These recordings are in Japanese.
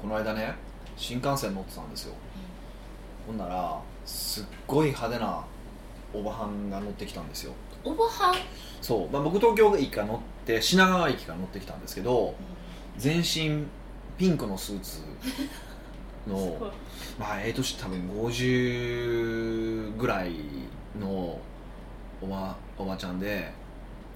この間ね新幹線乗ってたんですよ。ほんならすっごい派手なおばはんが乗ってきたんですよ。おばはん？そう、まあ、僕東京駅から乗って品川駅から乗ってきたんですけど全身ピンクのスーツの まあええ年多分50ぐらいのおばおばちゃんで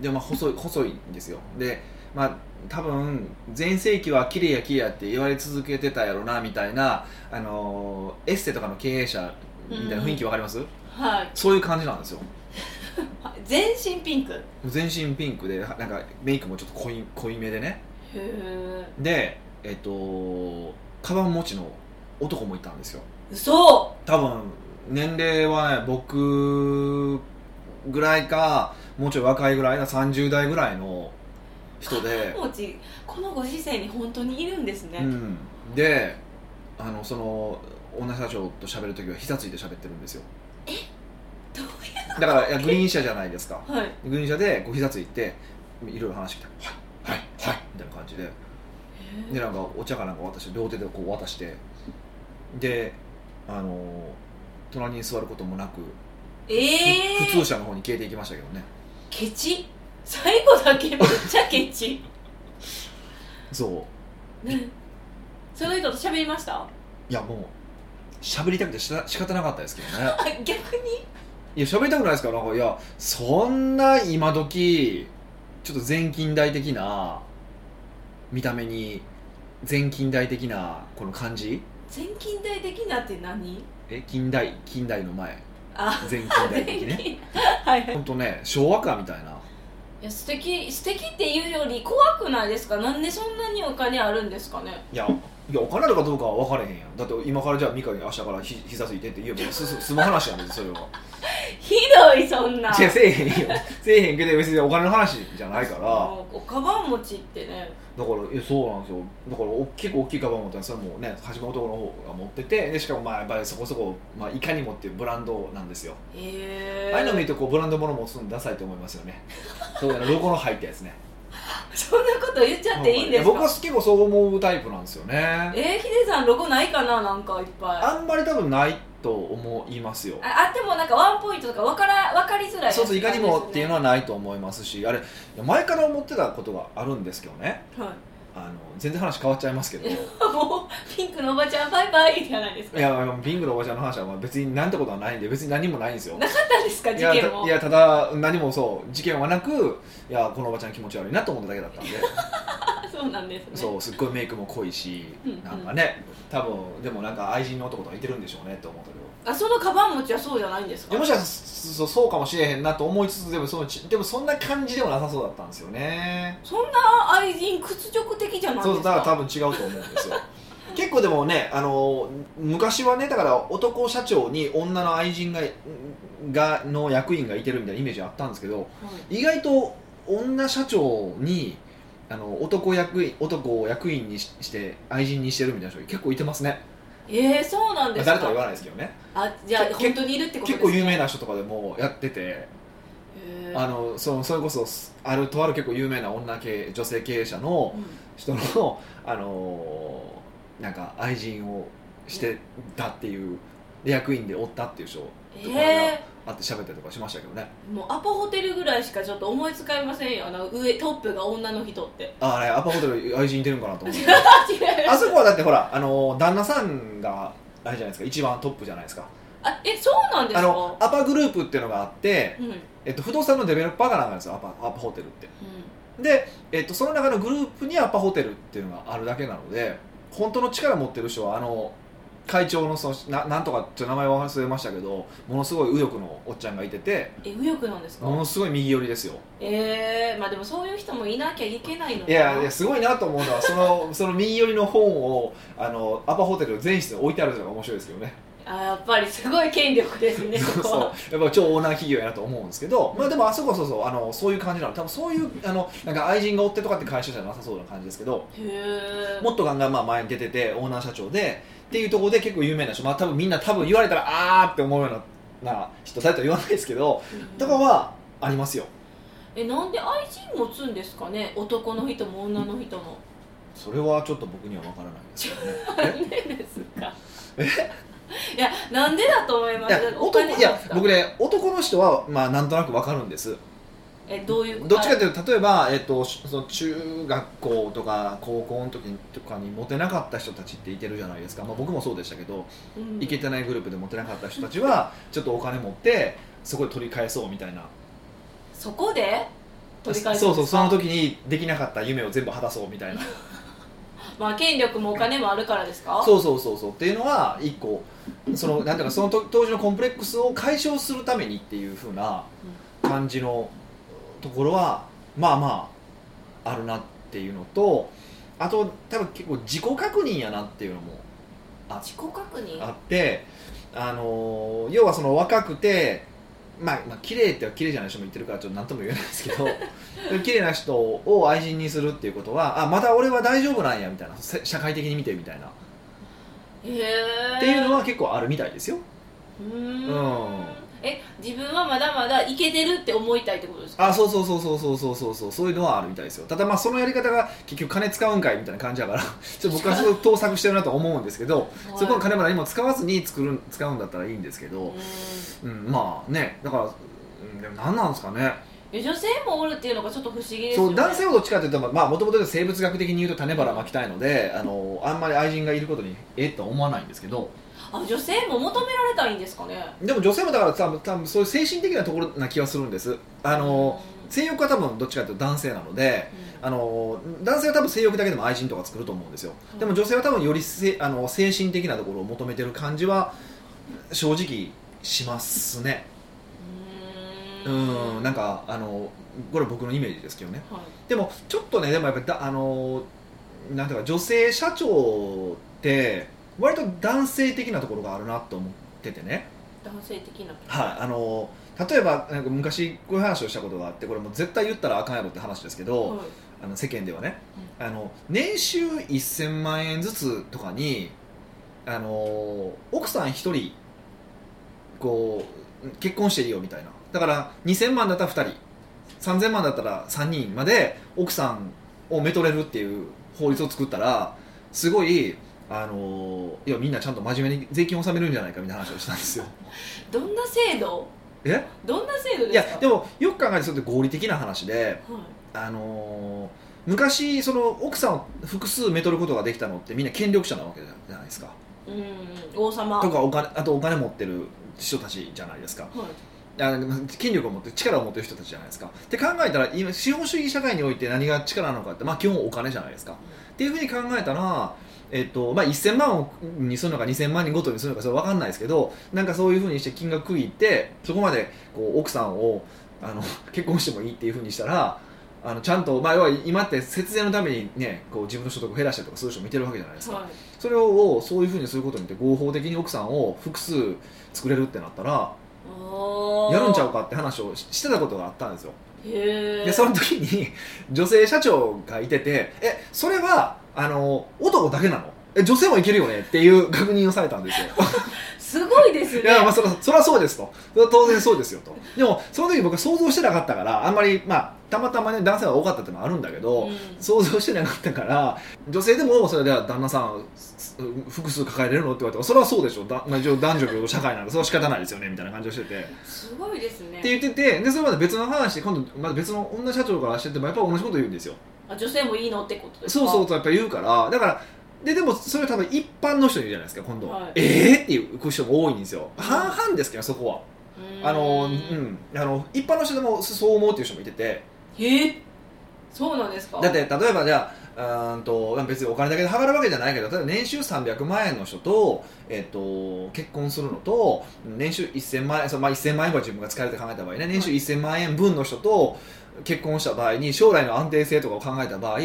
でまあ細い細いんですよ。でまあ多分全盛期は綺麗や綺麗やって言われ続けてたやろなみたいなあのエステとかの経営者みたいな雰囲気わかります、はい。そういう感じなんですよ。全身ピンク。へ全身ピンクでなんかメイクもちょっと濃い濃いめでね。えでえっとカバン持ちの男もいたんですよ。嘘！多分年齢はね僕ぐらいかもうちょい若いぐらいな30代ぐらいの人で、このご時世に本当にいるんですね、うん、であのその女社長と喋る時は膝ついて喋ってるんですよ。どういだからいやグリーン車じゃないですか。うはい。グリーン車でこう膝ついていろいろ話してきて「はいはいはい」みたいな感じで。でなんかお茶かなんか渡して両手でこう渡して。であの隣に座ることもなくええー、普通車の方に消えていきましたけどね。ケチ？最後だけめっちゃケチ。そう。ね。その人と喋りました？いやもう喋りたくてしら仕方なかったですけどね。あ逆に？いや喋りたくないですか？らなんかいやそんな今時ちょっと全近代的な見た目に全近代的なこの感じ？全近代的なって何？え近代近代の前。あ全近代的ね。はいはい。本当ね昭和かみたいないや素敵素敵っていうより怖くないですか？なんでそんなにお金あるんですかね？いやいやお金あるかどうかは分からへんやん。だって今からじゃあミカに明日からひ膝ついてって言えばすす済む話なんそれはひどいそんな違うせえへんよせえへんけど別にお金の話じゃないからおかばん持ちってねだからえそうなんですよだからお結構大きいカバン持ったらそれもね初め男の方が持っててでしかもまあやっぱりそこそこ、まあ、いかにもっていうブランドなんですよ、へえああいうの見るとこうブランド物持つのダサいと思いますよねそういうのロゴの入ったやつね そんなこと言っちゃっていいんですか？僕は結構そう思うタイプなんですよね。えー、ヒデさんロゴないかな？なんか。いっぱいああんまり多分ないと思いますよ。あってもなんかワンポイントとか分から分かりづらいそうそういかにもっていうのは、はないと思いますし。あれ前から思ってたことがあるんですけどね。はいあの全然話変わっちゃいますけど。い もうピンクのおばちゃんバイバイじゃないですか。やピンクのおばちゃんの話はまあ別になんてことはないんで別に何もないんですよ。なかったんですかいや事件も。たいやただ何もそう事件はなくいやこのおばちゃん気持ち悪いなと思っただけだったんで。そうなんですね。そうすっごいメイクも濃いしうんうん。なんかね多分でもなんか愛人の男とかいてるんでしょうねって思ったけどあそのカバン持ちはそうじゃないんですか？もしかしたらそそうかもしれへんなと思いつつでもそのちでもそんな感じでもなさそうだったんですよね。そんな愛人屈辱的じゃないそうですか？だから多分違うと思うんですよ。結構でもねあの昔はねだから男社長に女の愛人ががの役員がいてるみたいなイメージあったんですけどはい。意外と女社長にあの男役員男を役員にしして愛人にしてるみたいな人結構いてますね、えー、そうなんまあ、ですか？誰とは言わないですけどね。あじゃあけ本当にいるってことです結構有名な人とかでもやっててあのそのそれこそあるとある結構有名な女系女性経営者のうん。人の、あのーなんか愛人をしてたっていうで役員でおったっていう人とかがえあって喋ったりとかしましたけどね。ー、もうアパホテルぐらいしかちょっと思いつかいませんよ。あの上トップが女の人って。ああれアパホテル愛人いてるんかなと思って。あそこはだってほらあの旦那さんがあれじゃないですか。一番トップじゃないですか。あえそうなんですあかのアパグループっていうのがあって、うん。うんえっと、不動産のデベロッパーがなんですよアパアパホテルって。で、えっと、その中のグループにアパホテルっていうのがあるだけなので本当の力持ってる人はあの会長のそのななんとかって名前を忘れましたけどものすごい右翼のおっちゃんがいててえ右翼なんですか？ものすごい右寄りですよ。えー、まあでもそういう人もいなきゃいけないのいやいやすごいなと思うのはその その右寄りの本をあのアパホテル全室に置いてあるのが面白いですけどね。あやっぱりすごい権力ですね そうそう。やっぱ超オーナー企業やなと思うんですけど、まあ、でもあそこはそうそうあのそういう感じなの。多分そういうあのなんか愛人がおってとかって会社じゃなさそうな感じですけどへえもっとガンガンまあ前に出ててオーナー社長でっていうところで結構有名な人、まあ、多分みんな多分言われたらあーって思うようなな人誰とは言わないですけどとかはありますよ。えなんで愛人持つんですかね？男の人も女の人も。それはちょっと僕には分からないですよね。なんでですかいやなんでだと思いまいや男いや僕ね男の人はまあなんとなく分かるんですえどういうどっちかというと例えば、えっと、しその中学校とか高校の時とかにモテなかった人たちっていてるじゃないですか、まあ、僕もそうでしたけどうん。いけてないグループでモテなかった人たちは ちょっとお金持ってそこで取り返そうみたいな。そこで？取り返すそうそうその時時にできなかった夢を全部果たそうみたいな。まあ権力もお金もあるからですか？そうそうそうそう。っていうのは一個そのなんていうかそのと当時のコンプレックスを解消するためにっていう風な感じのところはまあまああるなっていうのとあと多分結構自己確認やなっていうのもあ自己確認？あってあの要はその若くてまあ、まあ綺麗っては綺麗じゃない人も言ってるからちょっと何とも言えないですけど 綺麗な人を愛人にするっていうことはあまだ俺は大丈夫なんやみたいな。せ社会的に見てみたいな。へえっていうのは結構あるみたいですよ。うんえ自分はまだまだいけてるって思いたいってことですか？あそうそうそうそうそうそうそうそうそういうのはあるみたいですよ。ただまあそのやり方が結局金使うんかいみたいな感じだから ちょっと僕はすごい盗作してるなと思うんですけど、はい。そこの金も何も使わずに作る使うんだったらいいんですけど、ううんまあねだから、うん、でも何なんですかね？女性もおるっていうのがちょっと不思議ですよね。そう男性はどっちかというとまあもともと生物学的に言うと種腹巻きたいのであのあんまり愛人がいることにえ？っとは思わないんですけどあ女性も求められたいんですかね？でも女性もだから多分多分そういう精神的なところな気がするんです。あの性欲は多分どっちかというと男性なのであの男性は多分性欲だけでも愛人とか作ると思うんですよ。うん。でも女性は多分よりせあの精神的なところを求めてる感じは正直しますね。ううん。んなんかあのこれ僕のイメージですけどね。はい。でもちょっとねでもやっぱりだあのなんていうか女性社長って割と男性的なところがあるなと思っててね。男性的なはいあの例えばなんか昔こういう話をしたことがあってこれもう絶対言ったらあかんやろって話ですけど、はい。あの世間ではね、あの年収1000万円ずつとかにあの奥さん1人こう結婚していいよみたいな。だから2000万だったら2人。3000万だったら3人まで奥さんをめとれるっていう法律を作ったらすごいあのいやみんなちゃんと真面目に税金を納めるんじゃないかみたいな話をしたんですよ。どんな制度？え？どんな制度いですか？やでもよく考えてそれって合理的な話ではい。あのー昔その奥さんを複数めとることができたのってみんな権力者なわけじゃないですか。うん王様。とかお金あとお金持ってる人たちじゃないですか。はい。あ権力を持ってる力を持ってる人たちじゃないですか。って考えたら今資本主義社会において何が力なのかって、まあ、基本お金じゃないですか。っていうふうに考えたら、えっとまあ、1000万にするのか2000万人ごとにするのかそれ分かんないですけどなんかそういうふうにして金額区切ってそこまでこう奥さんをあの 結婚してもいいっていうふうにしたらあのちゃんと、まあ、要は今って節税のために、ね、こう自分の所得を減らしたりとかそういう人もいてるわけじゃないですか、はい。それをそういうふうにすることによって合法的に奥さんを複数作れるってなったらやるんちゃうかって話をししてたことがあったんですよ。へえでその時に女性社長がいててえそれはあの男だけなの？え女性もいけるよねっていう確認をされたんですよ。すごいですね。いやまあそらそりゃそうですと。当然そうですよと。でもその時僕は想像してなかったからあんまりまあたまたまね男性が多かったっていうのはあるんだけど、うん。想像してなかったから女性でもそれでは旦那さんす複数抱えれるの？って言われたらそれはそうでしょ。だ、まあ、一応男女平等社会なんでそれは仕方ないですよね。みたいな感じをしてて。すごいですね。って言っててでそれまで別の話で今度また別の女社長からしててもやっぱ同じこと言うんですよあ女性もいいのってことですか？そうそうとやっぱ言うから。だからででもそれは多分一般の人いるじゃないですか今度、はい。ええー、っていう人が多いんですよ。半々ですけどそこは。あのうん。あの一般の人でもそう思うっていう人もいてて。へえ？そうなんですか？だって例えばじゃあうーんと別にお金だけで測るわけじゃないけど例えば年収300万円の人と,、えっと結婚するのと年収1000万円その、まあ、1000万円は自分が使えると考えた場合ね。年収1000万円分の人と結婚した場合に将来の安定性とかを考えた場合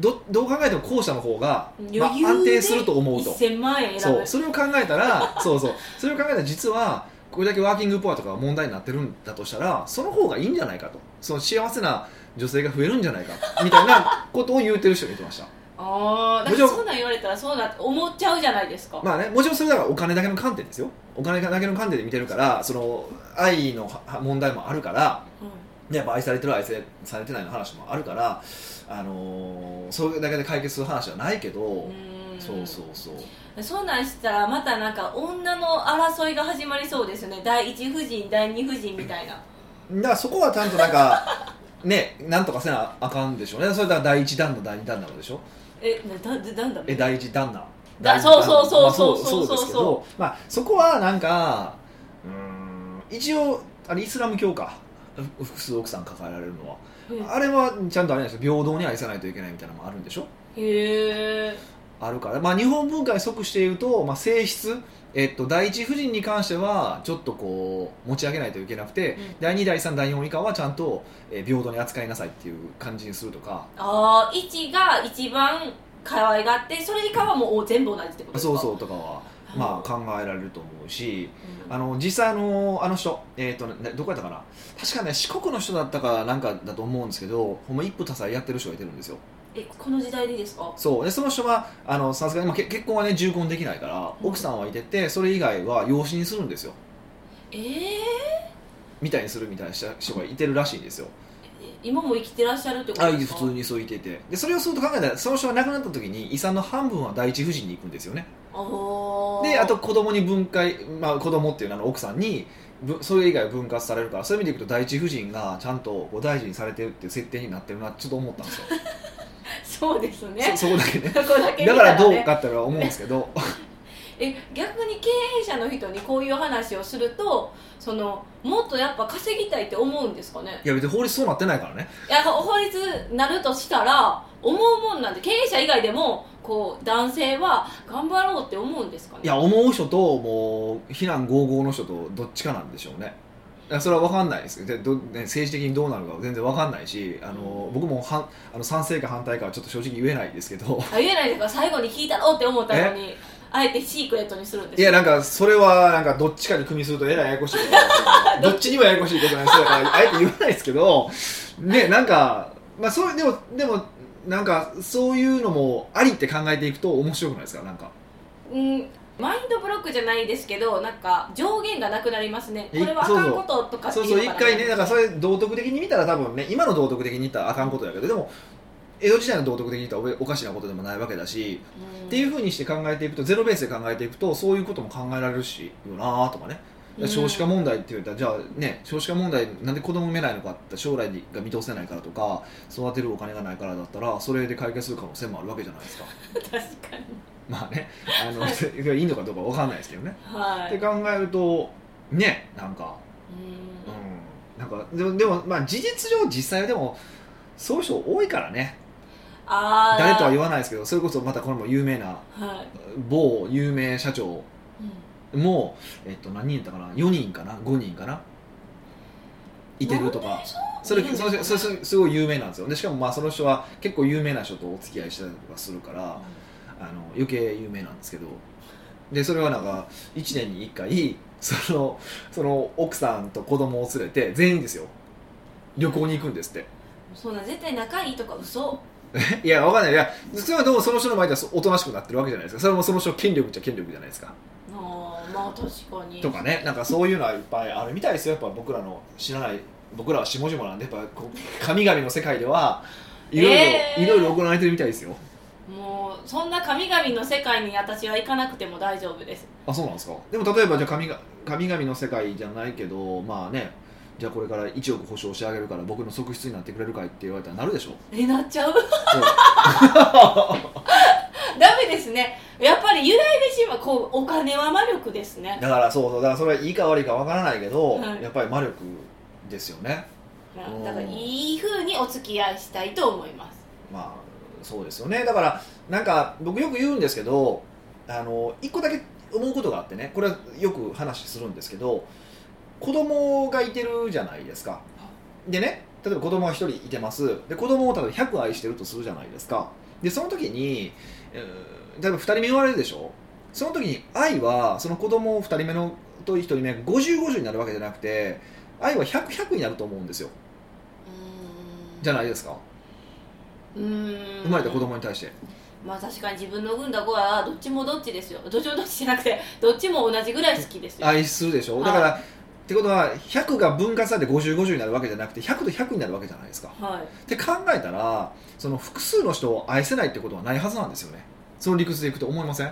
どどう考えても後者の方が、まあ、安定すると思うと。1000万円選ぶ。そうそれを考えたら そうそう。それを考えたら実はこれだけワーキングプアとかが問題になってるんだとしたらその方がいいんじゃないかと。その幸せな女性が増えるんじゃないか。みたいなことを言ってる人がいてました。ああだそんなん言われたらそうだって思っちゃうじゃないですか、まあねもちろんそれだからお金だけの観点ですよ。お金だけの観点で見てるからその愛のは問題もあるからでやっぱ愛されてる愛されてないの話もあるから、あのーそれだけで解決する話はないけど、うん。そうそうそう。そんなんしたらまたなんか女の争いが始まりそうですよね。第一夫人第二夫人みたいな。だからそこはちゃんとなんか ねなんとかせなあかんでしょうね。それだから第一旦那第二旦那でしょ。えなだなんだ？え第一旦那だそうそうそうまあそうそうですけど。まあそこはなんかうーん一応あれイスラム教か。ふ複数奥さん抱えられるのはあれはちゃんとあれなんですよ平等に愛さないといけないみたいなのもあるんでしょへえあるから、まあ、日本文化に即して言うと、まあ、性質、えっと、第一夫人に関してはちょっとこう持ち上げないといけなくて、うん第2第3第4以下はちゃんと、えー平等に扱いなさいっていう感じにするとかああ1が一番可愛がってそれ以下はもう全部同じってことですかそうそうとかは、まあ、考えられると思うしうん。あの実際あのあの人、えーとね、どこやったかな？確かね四国の人だったかなんかだと思うんですけどほんま一夫多妻やってる人がいてるんですよ。えこの時代でいいですか？そう。でその人はあのさすがに、結婚はね重婚できないからうん。奥さんはいててそれ以外は養子にするんですよ。ええみたいにするみたいな人がいてるらしいんですよ。今も生きてらっしゃるってことあです。か普通にそういてて。でそれをすると考えたらその人が亡くなった時に遺産の半分は第一夫人に行くんですよねであと子供に分解、まあ、子供っていうのは奥さんにぶそれ以外は分割されるからそういう意味でいくと第一夫人がちゃんと大事にされてるっていう設定になってるなちょっと思ったんですよ。そうですね。そ そこだけね。そこだからどうねかって思うんですけど。え逆に経営者の人にこういう話をするとそのもっとやっぱ稼ぎたいって思うんですかね？いや別に法律そうなってないからね。いや法律なるとしたら思うもんなんで経営者以外でもこう男性は頑張ろうって思うんですかね？いや思う人ともう非難合々の人とどっちかなんでしょうね。いやそれは分かんないですでど、ね、政治的にどうなるかは全然分かんないしあの僕もはんあの賛成か反対かはちょっと正直言えないですけど。あ言えないですか最後に聞いたろうって思ったのにあえてシークレットにするんですいやなんかそれはなんかどっちかに組みするとえらいややこしいどっちにもややこしいことになりそうだからあえて言わないですけどねなんかまあそうでもでもなんかそういうのもありって考えていくと面白くないですか？なんか。うんマインドブロックじゃないですけどなんか上限がなくなりますね。こえれはあかんこととかってそういう。のがそう一回ねだからそれ道徳的に見たら多分ね今の道徳的に言ったらあかんことやけどでも江戸時代の道徳的に言ったらおおかしなことでもないわけだし、うん。っていうふうにして考えていくとゼロベースで考えていくとそういうことも考えられるしよなとかね。うん少子化問題って言ったらじゃあね少子化問題なんで子供産めないのかって将来が見通せないからとか育てるお金がないからだったらそれで解決する可能性もあるわけじゃないですか。確かに。まあねあのいいのかどうかわかんないですけどね、はい。って考えるとねなんかうん。うん。なんかでもでもまあ事実上実際はでもそういう人多いからね。誰とは言わないですけどそれこそまたこれも有名なはい。某有名社長うんも、えっと、何人いたかな？4人かな？5人かな？いてるとか。それそれそれすごい有名なんですよ。でしかもまあその人は結構有名な人とお付き合いしたりとかするからあの余計有名なんですけど。でそれはなんか1年に1回そのその奥さんと子供を連れて全員ですよ。旅行に行くんですって。そんな絶対仲いいとか嘘。いやわかんない。いやそれはでもその人の前ではおとなしくなってるわけじゃないですか。それもその人の権力っちゃ権力じゃないですかまあ確かに。とかねなんかそういうのはいっぱいあるみたいですよ。やっぱ僕らの知らない僕らは下々なんでやっぱこう神々の世界ではいろいろ、えー。いろいろ行われてるみたいですよ。もうそんな神々の世界に私は行かなくても大丈夫です。あそうなんですか。でも例えばじゃあ神が神々の世界じゃないけどまあねじゃあこれから1億保証してあげるから僕の側室になってくれるかい？って言われたらなるでしょ？えなっちゃう？ダメですね。やっぱり揺らいでしまうこうお金は魔力ですね。だからそうそう。だからそれはいいか悪いかわからないけど、はい。やっぱり魔力ですよね。だからいい風にお付き合いしたいと思います。まあそうですよね。だからなんか僕よく言うんですけどあの一個だけ思うことがあってね。これはよく話するんですけど子供がいてるじゃないですか。でね例えば子供が1人いてます。で子供を例えば100愛してるとするじゃないですか。でその時に、えー例えば2人目生まれるでしょ。その時に愛はその子供2人目のと1人目が5050になるわけじゃなくて愛は100100になると思うんですよ。じゃないですか。生まれた子供に対して。まあ確かに自分の産んだ子はどっちもどっちですよ。どっちもどっちじゃなくてどっちも同じぐらい好きですよ。愛するでしょ。はいだからってことは100が分割されて5050になるわけじゃなくて100と100になるわけじゃないですか。はい。って考えたらその複数の人を愛せないってことはないはずなんですよね。その理屈でいくと思いません？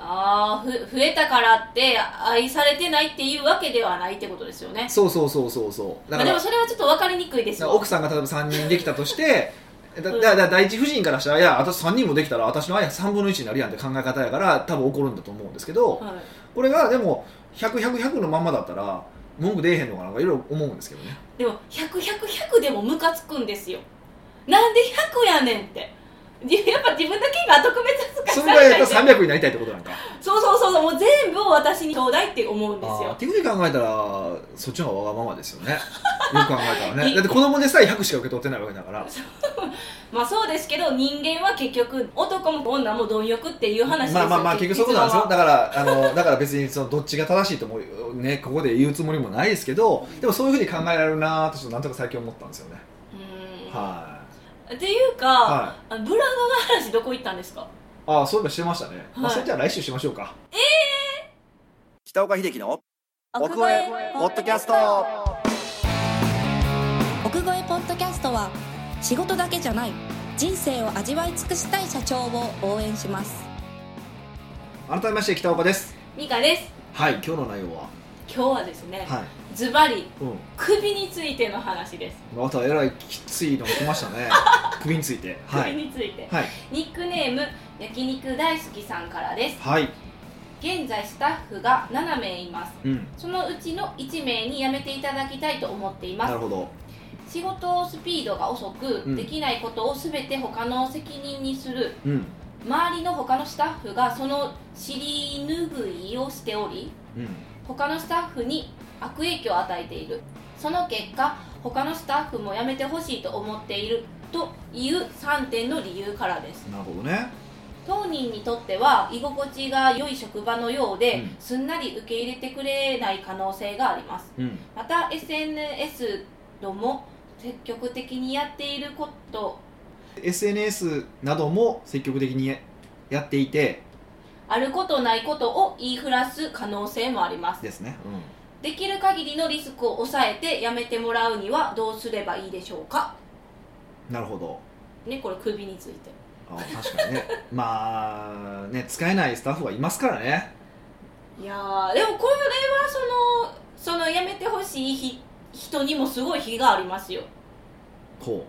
ああふ増えたからって愛されてないっていうわけではないってことですよね。そうそうそうそうそう。だまあ、でからもそれはちょっと分かりにくいですよ。奥さんが例えば3人できたとして だだだ第一夫人からしたらいや私3人もできたら私の愛は3分の1になるやんって考え方やから多分怒るんだと思うんですけどはい。これがでも100100のまんまだったら文句出えへんのかなとかいろいろ思うんですけどね。でも100100でもムカつくんですよ。なんで100やねんって。やっぱ自分だけが特別扱いそされたいれがやったら300になりたいってことなんかそうそうそうそうもう全部を私にちょうだいって思うんですよ。っていうふうに考えたらそっちの方がわがままですよね。よく考えたらね。だって子供でさえ100しか受け取ってないわけだから。まあそうですけど人間は結局男も女も貪欲っていう話ですよまあまあまあ結局そういうことなんですよ。実だからあのだから別にそのどっちが正しいともねここで言うつもりもないですけどでもそういうふうに考えられるなとちょっとなんとか最近思ったんですよね。ははうーんっていうか、はあのブランドの話どこ行ったんですか？いああそういえばしてましたね、まあ、はいそれじゃあ来週しましょうか。北岡秀樹の奥越えポッドキャスト。奥越えポッドキャストは仕事だけじゃない。人生を味わい尽くしたい社長を応援します。改めまして北岡です。ミカです。はい今日の内容は？今日はですね、はい。ズバリうん。首についての話です、またえらいきついのが来ましたね。首について。は首いについて、はい。ニックネーム焼肉大好きさんからです。はい。現在スタッフが7名います。うん。そのうちの1名に辞めていただきたいと思っています。なるほど。仕事スピードが遅く、うん。できないことを全て他の責任にする。うん。周りの他のスタッフがその尻拭いをしておりうん他のスタッフに悪影響を与えている。その結果他のスタッフも辞めてほしいと思っているという3点の理由からです。なるほどね。当人にとっては居心地が良い職場のようで、うん。すんなり受け入れてくれない可能性があります。うん。また SNS ども積極的にやっていること。SNS なども積極的にやっていてあることないことを言いふらす可能性もあります。ですね、できる限りのリスクを抑えてやめてもらうにはどうすればいいでしょうか？うん、なるほど。ねこれ首について。あ確かにね。まあね使えないスタッフはいますからね。いやーでもこれはそのそのやめてほしいひ人にもすごい非がありますよ。ほ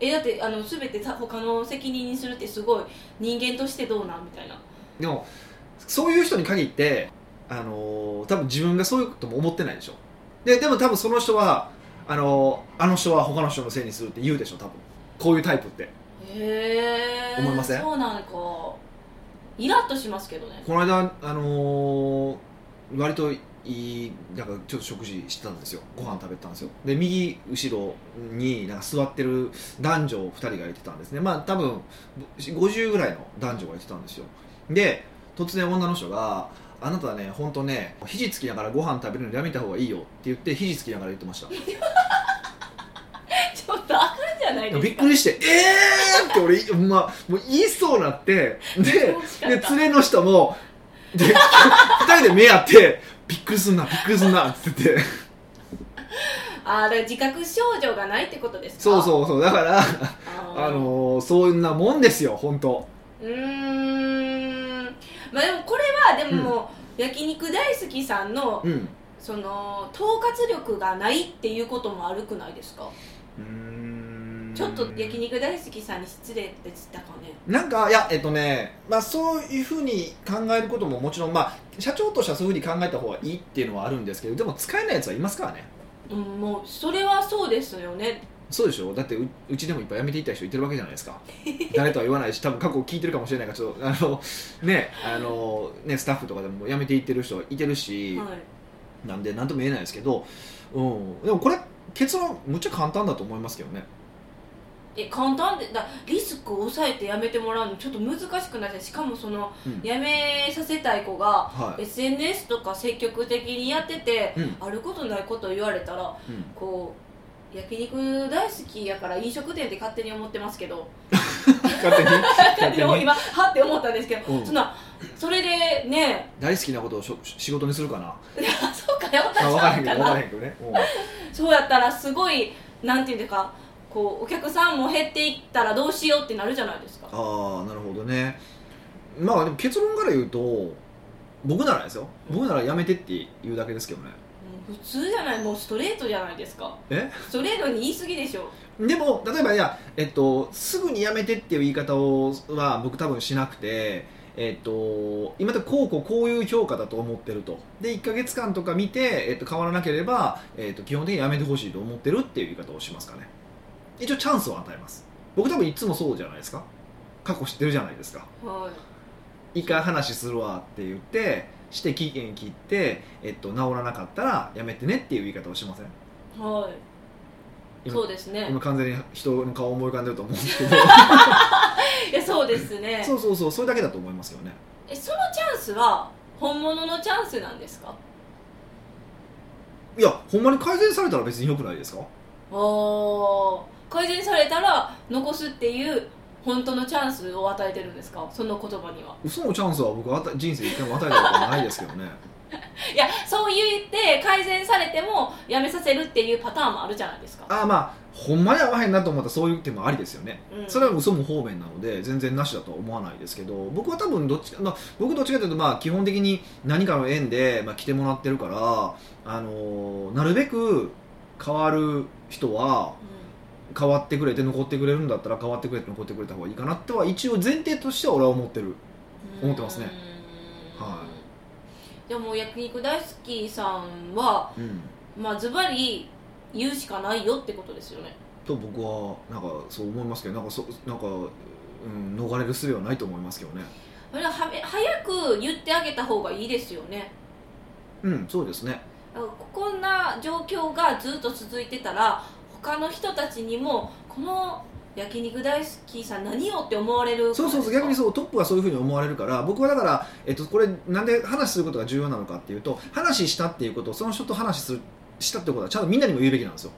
えだってあの全てさ他の責任にするってすごい人間としてどうなん？みたいな。うでもそういう人に限ってあのー多分自分がそういうことも思ってないでしょ。ででも多分その人はあのーあの人は他の人のせいにするって言うでしょ多分。こういうタイプって。へえ思いません？そうなんかイラッとしますけどね。この間あのー割といいなんかちょっと食事してたんですよ。ご飯食べてたんですよ。で右後ろになんか座ってる男女2人がいてたんですね。まあ多分50ぐらいの男女がいてたんですよで突然女の人が「あなたはね本当ね肘つきながらご飯食べるのやめた方がいいよ」って言って肘つきながら言ってました。ちょっとあかんじゃないですか？びっくりして「えー!」って俺、まあ、もう言いそうになってでで連れの人もで 二人で目合って「びっくりすんなびっくりすんな」って言って。あーだから自覚症状がないってことですか？そうそうそうだからあのー、そんなもんですよ本当。うーんまあでもこれはでも、焼肉大好きさんのうん。その統括力がないっていうことも悪くないですか？うーん。ちょっと焼肉大好きさんに失礼でしたかね。なんかいやえっとねまあそういうふうに考えることももちろんまあ社長としてはそういうふうに考えた方がいいっていうのはあるんですけどでも使えないやつはいますからね。うんもうそれはそうですよねそうでしょ？だってううちでもいっぱい辞めていった人いてるわけじゃないですか。誰とは言わないし多分過去聞いてるかもしれないからちょっとあのねあのねスタッフとかでも辞めていってる人いてるし、はい。なんで何とも言えないですけど、うん、でもこれ結論むっちゃ簡単だと思いますけどね。え簡単でだリスクを抑えてやめてもらうのちょっと難しくないですしかもその、うん。やめさせたい子がはい。SNS とか積極的にやってて、うん。あることないこと言われたらうん。こう焼肉大好きやから飲食店って勝手に思ってますけど。勝手に？勝手に。今はって思ったんですけど、うん。そんなそれでね。大好きなことをしょ仕事にするかな？そそうかよあ分からへんけど分な。からへんけどね。うん。そうやったらすごいなんていうかこうお客さんも減っていったらどうしようってなるじゃないですか。ああなるほどね。まあでも結論から言うと僕ならですよ。僕ならやめてって言うだけですけどね普通じゃないもうストレートじゃないですか。え？ストレートに言い過ぎでしょ。でも例えばいや、えっと、すぐにやめてっていう言い方をは僕多分しなくて、えっと、今までこうこうこういう評価だと思ってると。で1か月間とか見て、えっと、変わらなければ、えっと、基本的にやめてほしいと思ってるっていう言い方をしますかね。一応チャンスを与えます。僕多分いつもそうじゃないですか。過去知ってるじゃないですか。はい一回話するわって言ってして期限切って、えっと、治らなかったらやめてねっていう言い方をしません？はい。今そうですね。今完全に人の顔を思い浮かんでると思うんですけど。いやそうですね。そうそうそうそれだけだと思いますよね。えそのチャンスは本物のチャンスなんですか？いやほんまに改善されたら別によくないですか？あー。改善されたら残すっていう本当のチャンスを与えてるんですか？その言葉には。嘘のチャンスは僕は人生一回も与えたことないですけどね。いやそう言って改善されてもやめさせるっていうパターンもあるじゃないですか、ああまあほんまに合わへんなと思ったらそういう手もありですよね。うん。それは嘘も方便なので全然なしだとは思わないですけど僕は多分どっちか、まあ、僕どっちかというとまあ基本的に何かの縁で、まあ、来てもらってるから、あのーなるべく変わる人は変わってくれて残ってくれるんだったら変わってくれて残ってくれた方がいいかなっては一応前提としては俺は思ってる。思ってますね。うん。はでも焼肉大好きさんはうん。まあズバリ言うしかないよってことですよね。と僕はなんかそう思いますけどなんかそなんか、うん、逃れる術はないと思いますけどね。あれはは早く言ってあげた方がいいですよね。うんそうですね。こんな状況がずっと続いてたら他の人たちにもこの焼肉大好きさん何よって思われるそうそうそう逆にそうトップはそういうふうに思われるから僕はだから、えっと、これなんで話することが重要なのかっていうと話したっていうことをその人と話するしたってことはちゃんとみんなにも言うべきなんですよ。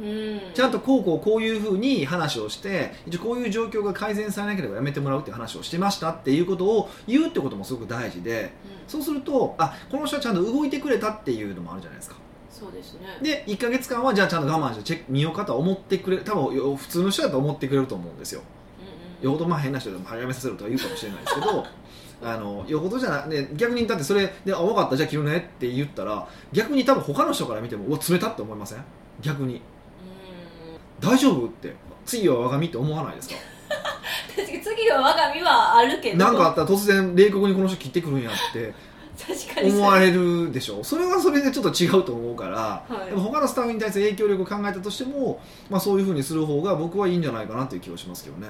ううん。ちゃんとこうこうこういうふうに話をして一応こういう状況が改善されなければやめてもらうっていう話をしてましたっていうことを言うってこともすごく大事でそうするとあこの人はちゃんと動いてくれたっていうのもあるじゃないですかそうですね。で1か月間はじゃあちゃんと我慢してチェック見ようかとは思ってくれ多分よ普通の人だと思ってくれると思うんですよ。うんうんよほどまあ変な人でも早めさせるとは言うかもしれないですけど あのよほどじゃなね逆にだってそれで「あ分かったじゃあ切るね」って言ったら逆に多分他の人から見ても「うわ冷た」って思いません？逆に「大丈夫?」って。次は我が身って思わないですか？確かに次は我が身はあるけど。何かあったら突然冷酷にこの人切ってくるんやって思われるでしょ。それはそれでちょっと違うと思うから、はい。でも他のスタッフに対する影響力を考えたとしても、まあ、そういうふうにする方が僕はいいんじゃないかなという気はしますけどね。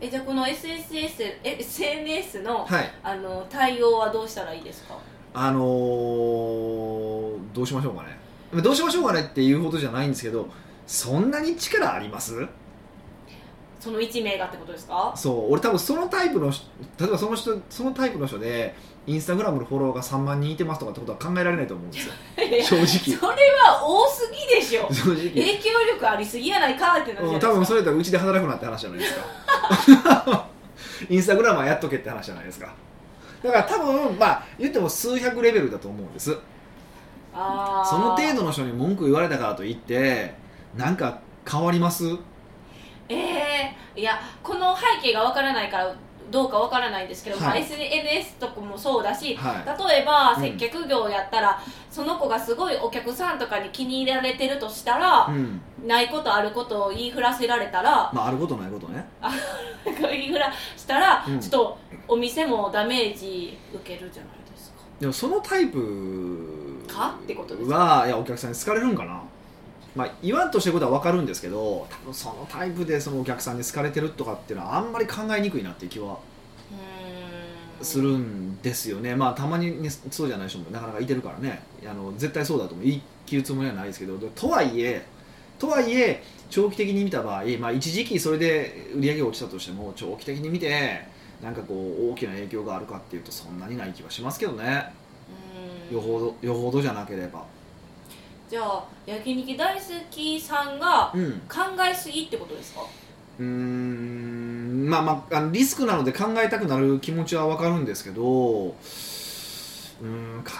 えじゃあこの SSS え SNS のはい。あの対応はどうしたらいいですか？あのーどうしましょうかね。まあどうしましょうかねっていうほどじゃないんですけどそんなに力あります？その1名がってことですか？そう俺多分そのタイプの人例えばその人そのタイプの人でインスタグラムのフォロワーが3万人いてますとかってことは考えられないと思うんですよ。正直。それは多すぎでしょ。正直。影響力ありすぎやないかってなるじゃ多分それだったらうちで働くなって話じゃないですか。インスタグラムはやっとけって話じゃないですか。だから多分まあ言っても数百レベルだと思うんです。その程度の人に文句言われたからといってなんか変わります？ええいやこの背景がわからないからどうかわからないんですけど、まあはい SNS とかもそうだし、はい。例えばうん。接客業やったら、その子がすごいお客さんとかに気に入られてるとしたらう、ん。ないことあることを言いふらせられたらまああることないことね。言いふらしたら、うん。ちょっとお店もダメージ受けるじゃないですか。でもそのタイプか？ってことですか？はいやお客さんに好かれるんかなまあ言わんとしてることは分かるんですけど多分そのタイプでそのお客さんに好かれてるとかっていうのはあんまり考えにくいなっていう気はするんですよね。まあたまに、ね、そうじゃない人もなかなかいてるからね。あの絶対そうだとも言い切るつもりはないですけどとはいえとはいえ長期的に見た場合、まあ、一時期それで売り上げが落ちたとしても長期的に見てなんかこう大きな影響があるかっていうとそんなにない気はしますけどね。よほどよほどじゃなければじゃあ焼肉大好きさんがうん。考えすぎってことですか？うーん。まあまああのリスクなので考えたくなる気持ちは分かるんですけどうん考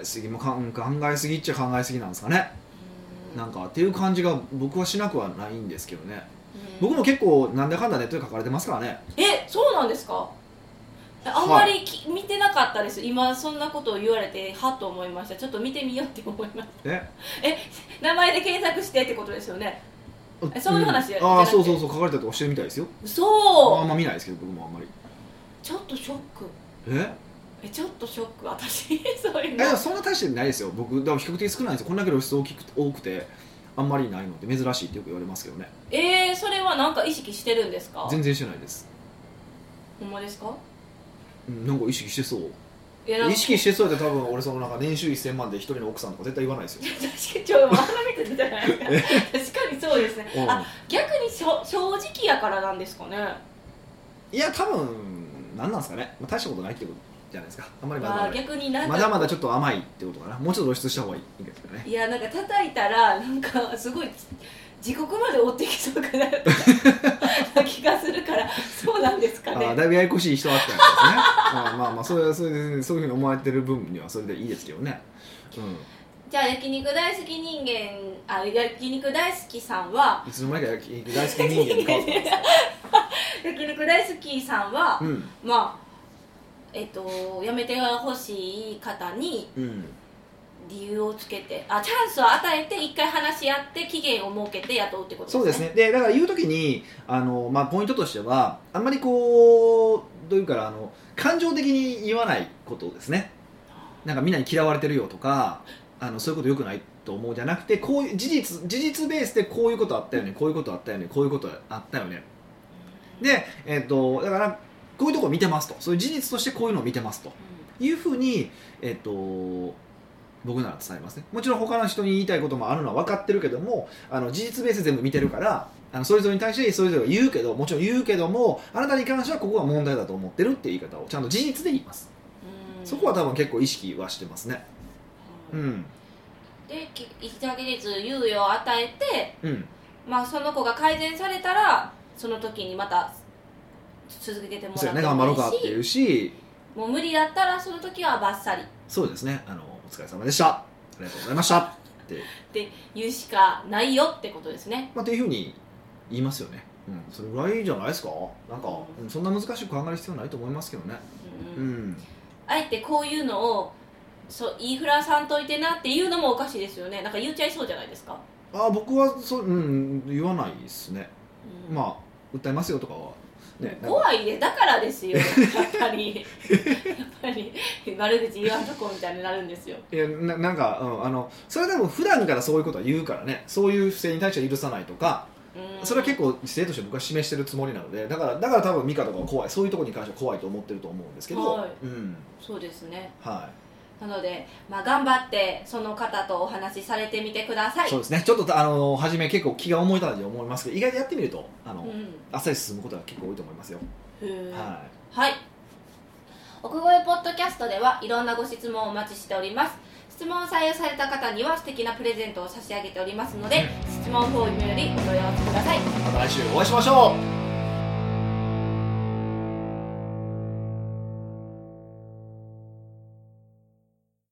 えすぎもかん考えすぎっちゃ考えすぎなんですかね。なんかっていう感じが僕はしなくはないんですけどね。僕も結構なんだかんだネットで書かれてますからね。えそうなんですか？えあんまりき、見てなかったです。今そんなことを言われてはっと思いました。ちょっと見てみようって思いますえ？名前で検索してってことですよね。えそういう話じゃんああそうそうそう書かれたりとかしてるみたいですよ。あそう。んま見ないですけど僕もあんまり。ちょっとショック。え？えちょっとショック。私 そういういのやそんな大してないですよ。僕だから比較的少ないんです。よこんだけ露出大きく多くてあんまりないので珍しいってよく言われますけどね。えー、それはなんか意識してるんですか？全然してないです。ほんまですか？うんなんか意識してそう。意識してそうやって多分俺そのなんか年収1000万で一人の奥さんとか絶対言わないですよ。確かにちょっと鼻水出たじゃないですか確かにそうですね。うん。あ逆にしょ正直やからなんですかね。いや多分何なんですかね、まあ、大したことないってことじゃないですか。あんまりまだままあだ逆になんかまだまだちょっと甘いってことかな。もうちょっと露出した方がいいんですけどね。いやなんか叩いたらなんかすごい地獄まで追ってきそうかなって な気がするからそうなんですかね。だいぶややこしい人だったんですね。まあまあまあそれはそれでそういうふうに思われてる分にはそれでいいですけどね。じゃあ焼肉大好き人間あ焼肉大好きさんはうんいつの間にか焼肉大好き人間に変わったんですか？焼肉大好きさんは、うん。まあえっと辞めてほしい方にうん理由をつけてあチャンスを与えて一回話し合って期限を設けて雇うってことですね。そうですね。でだから言う時にあの、まあ、ポイントとしてはあんまりこうどういうかあの感情的に言わないことですね。なんかみんなに嫌われてるよとかあのそういうことよくないと思うじゃなくてこういう事実事実ベースでこういうことあったよねこういうことあったよねこういうことあったよね。で、えっとだからこういうとこ見てますと。そういう事実としてこういうのを見てますと。いうふうに、えっと僕なら伝えますね。もちろん他の人に言いたいこともあるのは分かってるけどもあの事実ベースで全部見てるからあのそれぞれに対してそれぞれが言うけどもちろん言うけどもあなたに関してはここが問題だと思ってるっていう言い方をちゃんと事実で言います。うん。そこは多分結構意識はしてますね。うん。でき1ヶ月猶予を与えて、うん。まあ、その子が改善されたらその時にまた続けてもらってもいいろうかっていうし。しもう無理だったらその時はバッサリ。っそうですね。あのお疲れ様でした。ありがとうございました。って、て言うしかないよってことですね。まあ、っていうふうに言いますよね、うん、それぐらいじゃないですか。なんか、そんな難しく考える必要ないと思いますけどね。ううん。んあえてこういうのをそう言いふらさんといてなっていうのもおかしいですよね。なんか言っちゃいそうじゃないですか、あ僕はそう、うん、言わないですね。うん。まあ訴えますよとかはね怖いでだからですよ。やっぱり。やっぱり。悪口言わんとこみたいになるんですよ。いやななんか、うん、あのそれは多分普段からそういうことは言うからね。そういう不正に対しては許さないとかうん。それは結構姿勢として僕は示してるつもりなのでだからだから多分ミカとかは怖い。そういうところに関しては怖いと思ってると思うんですけど、はい。うん。そうですね。はなので、まあ、頑張ってその方とお話しされてみてください、いそうですね。ちょっとあの初め結構気が重いたんで思いますけど意外とやってみるとあの、うん。あっさり進むことが結構多いと思いますよ、へー。ははい。奥越ポッドキャストではいろんなご質問をお待ちしております。質問を採用された方には素敵なプレゼントを差し上げておりますので質問フォームよりお問い合わせくださいい、また来週お会いしましょう